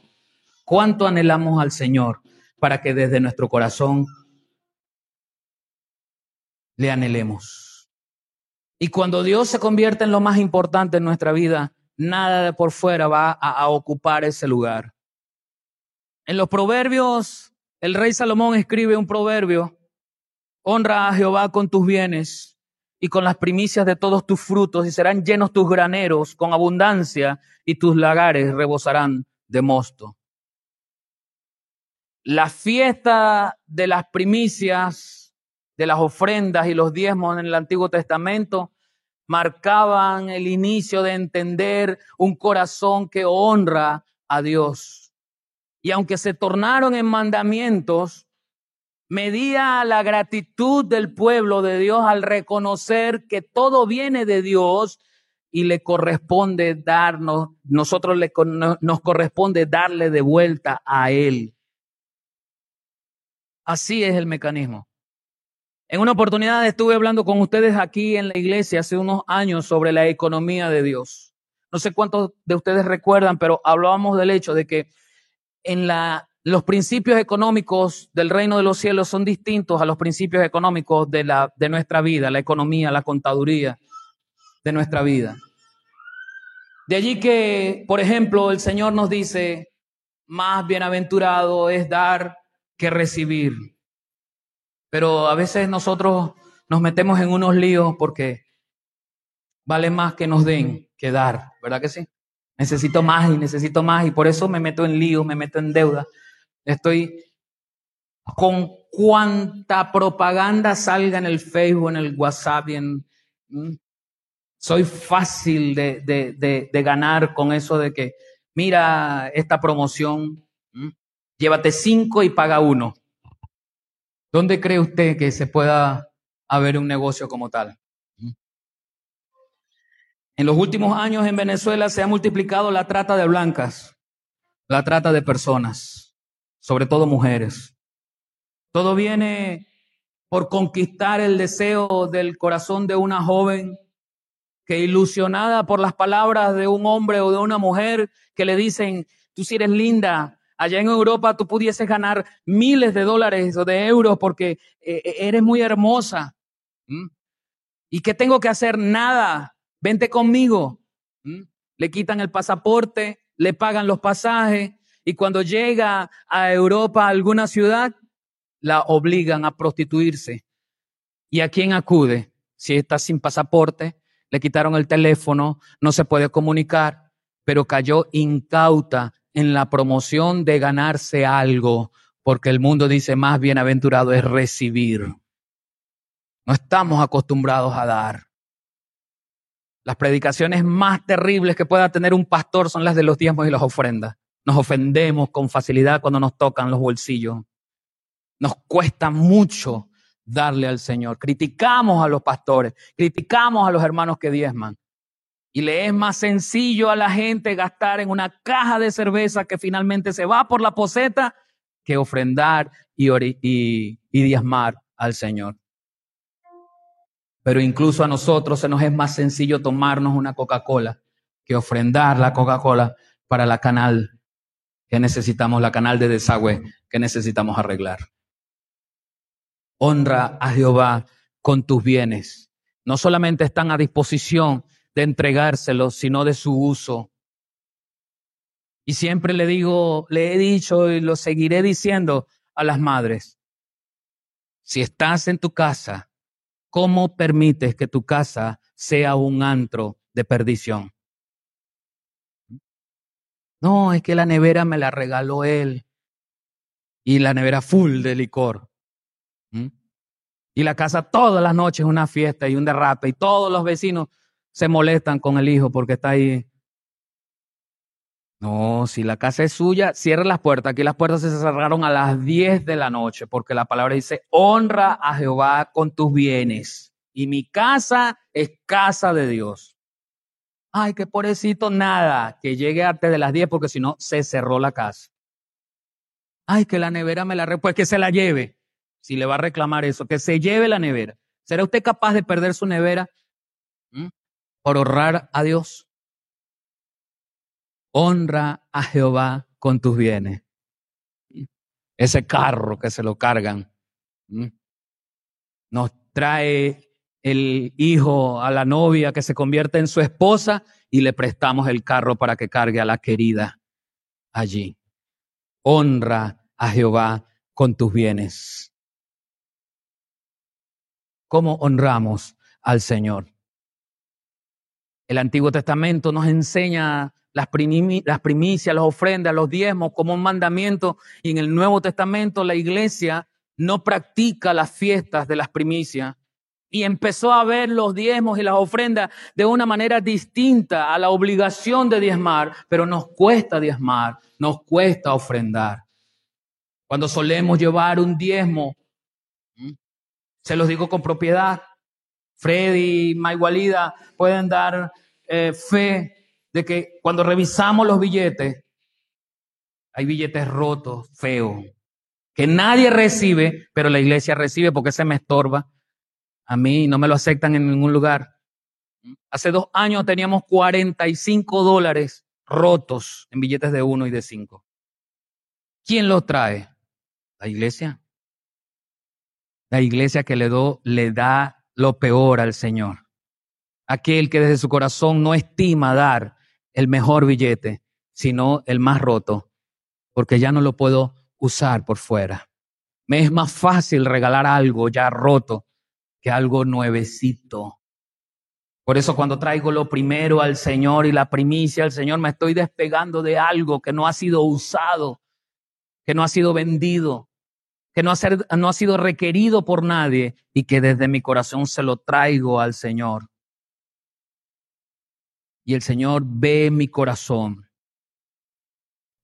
¿Cuánto anhelamos al Señor para que desde nuestro corazón le anhelemos? Y cuando Dios se convierte en lo más importante en nuestra vida, nada de por fuera va a, a ocupar ese lugar. En los proverbios, el rey Salomón escribe un proverbio, honra a Jehová con tus bienes y con las primicias de todos tus frutos y serán llenos tus graneros con abundancia y tus lagares rebosarán de mosto. La fiesta de las primicias, de las ofrendas y los diezmos en el Antiguo Testamento marcaban el inicio de entender un corazón que honra a Dios. Y aunque se tornaron en mandamientos, medía la gratitud del pueblo de Dios al reconocer que todo viene de Dios y le corresponde darnos, nosotros le, nos corresponde darle de vuelta a Él. Así es el mecanismo. En una oportunidad estuve hablando con ustedes aquí en la iglesia hace unos años sobre la economía de Dios. No sé cuántos de ustedes recuerdan, pero hablábamos del hecho de que en la, los principios económicos del reino de los cielos son distintos a los principios económicos de, la, de nuestra vida, la economía, la contaduría de nuestra vida. De allí que, por ejemplo, el Señor nos dice, más bienaventurado es dar que recibir. Pero a veces nosotros nos metemos en unos líos porque vale más que nos den que dar, ¿verdad que sí? Necesito más y necesito más y por eso me meto en lío, me meto en deuda. Estoy con cuanta propaganda salga en el Facebook, en el WhatsApp y en... Soy fácil de, de, de, ganar con eso de que, mira esta promoción, llévate cinco y paga uno. ¿Dónde cree usted que se pueda haber un negocio como tal? En los últimos años en Venezuela se ha multiplicado la trata de blancas, la trata de personas, sobre todo mujeres. Todo viene por conquistar el deseo del corazón de una joven que ilusionada por las palabras de un hombre o de una mujer que le dicen, tú si eres linda, allá en Europa tú pudieses ganar miles de dólares o de euros porque eh, eh, eres muy hermosa. ¿Mm? ¿Y qué tengo que hacer? Nada vente conmigo. ¿Mm? Le quitan el pasaporte, le pagan los pasajes y cuando llega a Europa, a alguna ciudad, la obligan a prostituirse. ¿Y a quién acude? Si está sin pasaporte, le quitaron el teléfono, no se puede comunicar, pero cayó incauta en la promoción de ganarse algo, porque el mundo dice más bienaventurado es recibir. No estamos acostumbrados a dar. Las predicaciones más terribles que pueda tener un pastor son las de los diezmos y las ofrendas. Nos ofendemos con facilidad cuando nos tocan los bolsillos. Nos cuesta mucho darle al Señor. Criticamos a los pastores, criticamos a los hermanos que diezman. Y le es más sencillo a la gente gastar en una caja de cerveza que finalmente se va por la poseta que ofrendar y, diezmar al Señor. Pero incluso a nosotros se nos es más sencillo tomarnos una Coca-Cola que ofrendar la Coca-Cola para la canal que necesitamos, la canal de desagüe que necesitamos arreglar. Honra a Jehová con tus bienes. No solamente están a disposición de entregárselos, sino de su uso. Y siempre le digo, le he dicho y lo seguiré diciendo a las madres, si estás en tu casa, ¿cómo permites que tu casa sea un antro de perdición? No, es que la nevera me la regaló él. Y la nevera full de licor. Y la casa todas las noches es una fiesta y un derrape. Y todos los vecinos se molestan con el hijo porque está ahí. No, si la casa es suya, cierre las puertas. Aquí las puertas se cerraron a las 10 de la noche porque la palabra dice, honra a Jehová con tus bienes. Y mi casa es casa de Dios. Ay, qué pobrecito, nada, que llegue antes de las 10 porque si no, se cerró la casa. Ay, que la nevera me la... Re pues que se la lleve si le va a reclamar eso, que se lleve la nevera. ¿Será usted capaz de perder su nevera ¿Mm? por honrar a Dios? Honra a Jehová con tus bienes. Ese carro que se lo cargan. ¿Mm? Nos trae el hijo a la novia que se convierte en su esposa y le prestamos el carro para que cargue a la querida allí. Honra a Jehová con tus bienes cómo honramos al Señor. El Antiguo Testamento nos enseña las, primicias, las ofrendas, los diezmos como un mandamiento y en el Nuevo Testamento la iglesia no practica las fiestas de las primicias y empezó a ver los diezmos y las ofrendas de una manera distinta a la obligación de diezmar, pero nos cuesta diezmar, nos cuesta ofrendar. Cuando solemos llevar un diezmo se los digo con propiedad. Freddy y Maigualida pueden dar eh, fe de que cuando revisamos los billetes, hay billetes rotos, feos, que nadie recibe, pero la iglesia recibe porque se me estorba. A mí no me lo aceptan en ningún lugar. Hace dos años teníamos 45 dólares rotos en billetes de uno y de cinco. ¿Quién los trae? La iglesia. La iglesia que le, do, le da lo peor al Señor. Aquel que desde su corazón no estima dar el mejor billete, sino el más roto, porque ya no lo puedo usar por fuera. Me es más fácil regalar algo ya roto que algo nuevecito. Por eso cuando traigo lo primero al Señor y la primicia al Señor, me estoy despegando de algo que no ha sido usado, que no ha sido vendido, que no ha, no ha sido requerido por nadie y que desde mi corazón se lo traigo al Señor. Y el Señor ve mi corazón.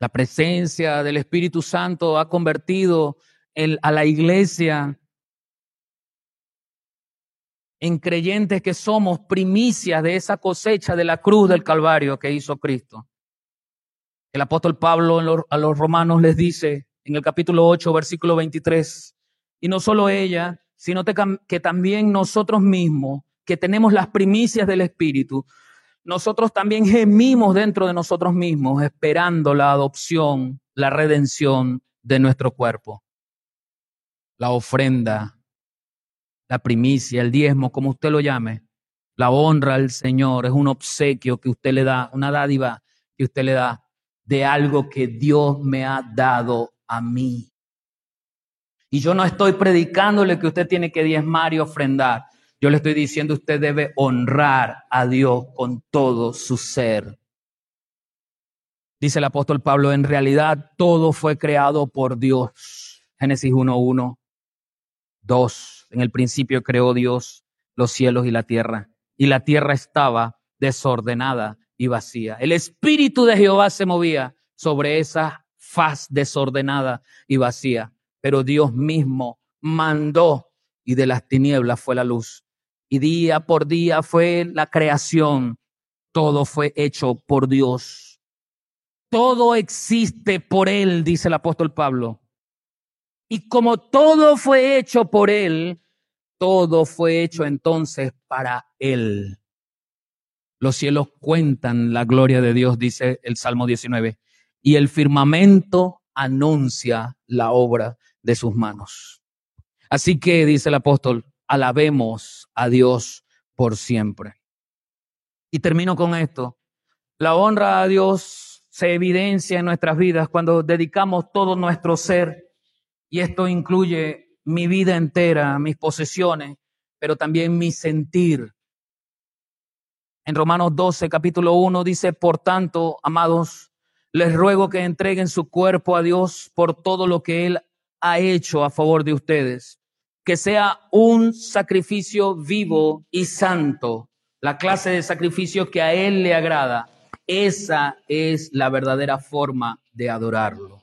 La presencia del Espíritu Santo ha convertido a la iglesia en creyentes que somos primicias de esa cosecha de la cruz del Calvario que hizo Cristo. El apóstol Pablo a los romanos les dice, en el capítulo 8, versículo 23. Y no solo ella, sino que también nosotros mismos, que tenemos las primicias del Espíritu, nosotros también gemimos dentro de nosotros mismos, esperando la adopción, la redención de nuestro cuerpo. La ofrenda, la primicia, el diezmo, como usted lo llame, La honra al Señor es un obsequio que usted le da, una dádiva que usted le da de algo que Dios me ha dado a mí. Y yo no estoy predicándole que usted tiene que diezmar y ofrendar. Yo le estoy diciendo usted debe honrar a Dios con todo su ser. Dice el apóstol Pablo, en realidad todo fue creado por Dios. Génesis 1.1. 2. En el principio creó Dios los cielos y la tierra. Y la tierra estaba desordenada y vacía. El espíritu de Jehová se movía sobre esa faz desordenada y vacía. Pero Dios mismo mandó y de las tinieblas fue la luz. Y día por día fue la creación. Todo fue hecho por Dios todo existe por Él, dice el apóstol Pablo. Y como todo fue hecho por Él, todo fue hecho entonces para Él. Los cielos cuentan la gloria de Dios, dice el Salmo 19, y el firmamento anuncia la obra de sus manos. Así que, dice el apóstol, alabemos a Dios por siempre. Y termino con esto. La honra a Dios se evidencia en nuestras vidas cuando dedicamos todo nuestro ser, y esto incluye mi vida entera, mis posesiones, pero también mi sentir. En Romanos 12, capítulo 1 dice, por tanto, amados, les ruego que entreguen su cuerpo a Dios por todo lo que Él ha hecho a favor de ustedes, que sea un sacrificio vivo y santo, la clase de sacrificio que a Él le agrada esa es la verdadera forma de adorarlo.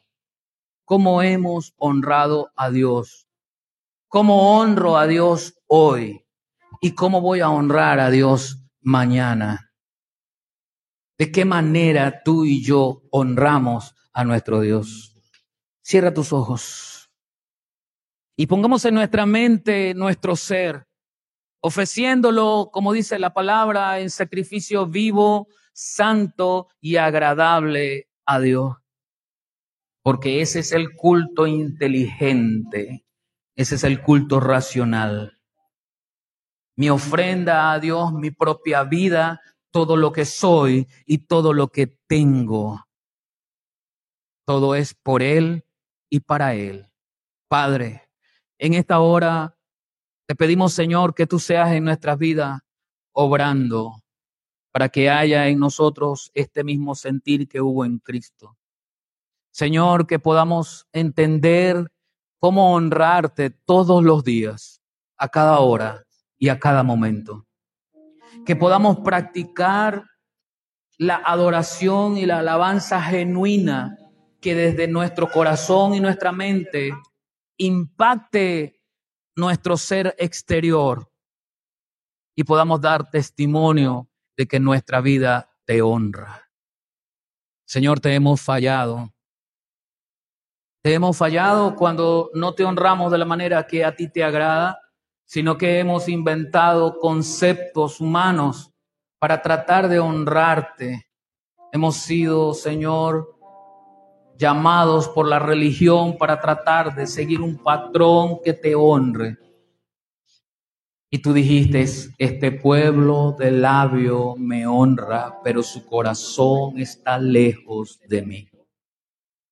¿Cómo hemos honrado a Dios? ¿Cómo honro a Dios hoy? ¿Y cómo voy a honrar a Dios mañana? ¿De qué manera tú y yo honramos a nuestro Dios? Cierra tus ojos y pongamos en nuestra mente nuestro ser, ofreciéndolo, como dice la palabra, en sacrificio vivo, santo y agradable a Dios. Porque ese es el culto inteligente, ese es el culto racional. Mi ofrenda a Dios, mi propia vida, todo lo que soy y todo lo que tengo. Todo es por Él y para Él. Padre, en esta hora te pedimos, Señor, que tú seas en nuestras vidas obrando, para que haya en nosotros este mismo sentir que hubo en Cristo. Señor, que podamos entender cómo honrarte todos los días, a cada hora y a cada momento. Que podamos practicar la adoración y la alabanza genuina que desde nuestro corazón y nuestra mente impacte nuestro ser exterior y podamos dar testimonio de que nuestra vida te honra. Señor, te hemos fallado. Te hemos fallado cuando no te honramos de la manera que a ti te agrada, sino que hemos inventado conceptos humanos para tratar de honrarte. Hemos sido, Señor, llamados por la religión para tratar de seguir un patrón que te honre. Y tú dijiste, este pueblo de labio me honra, pero su corazón está lejos de mí.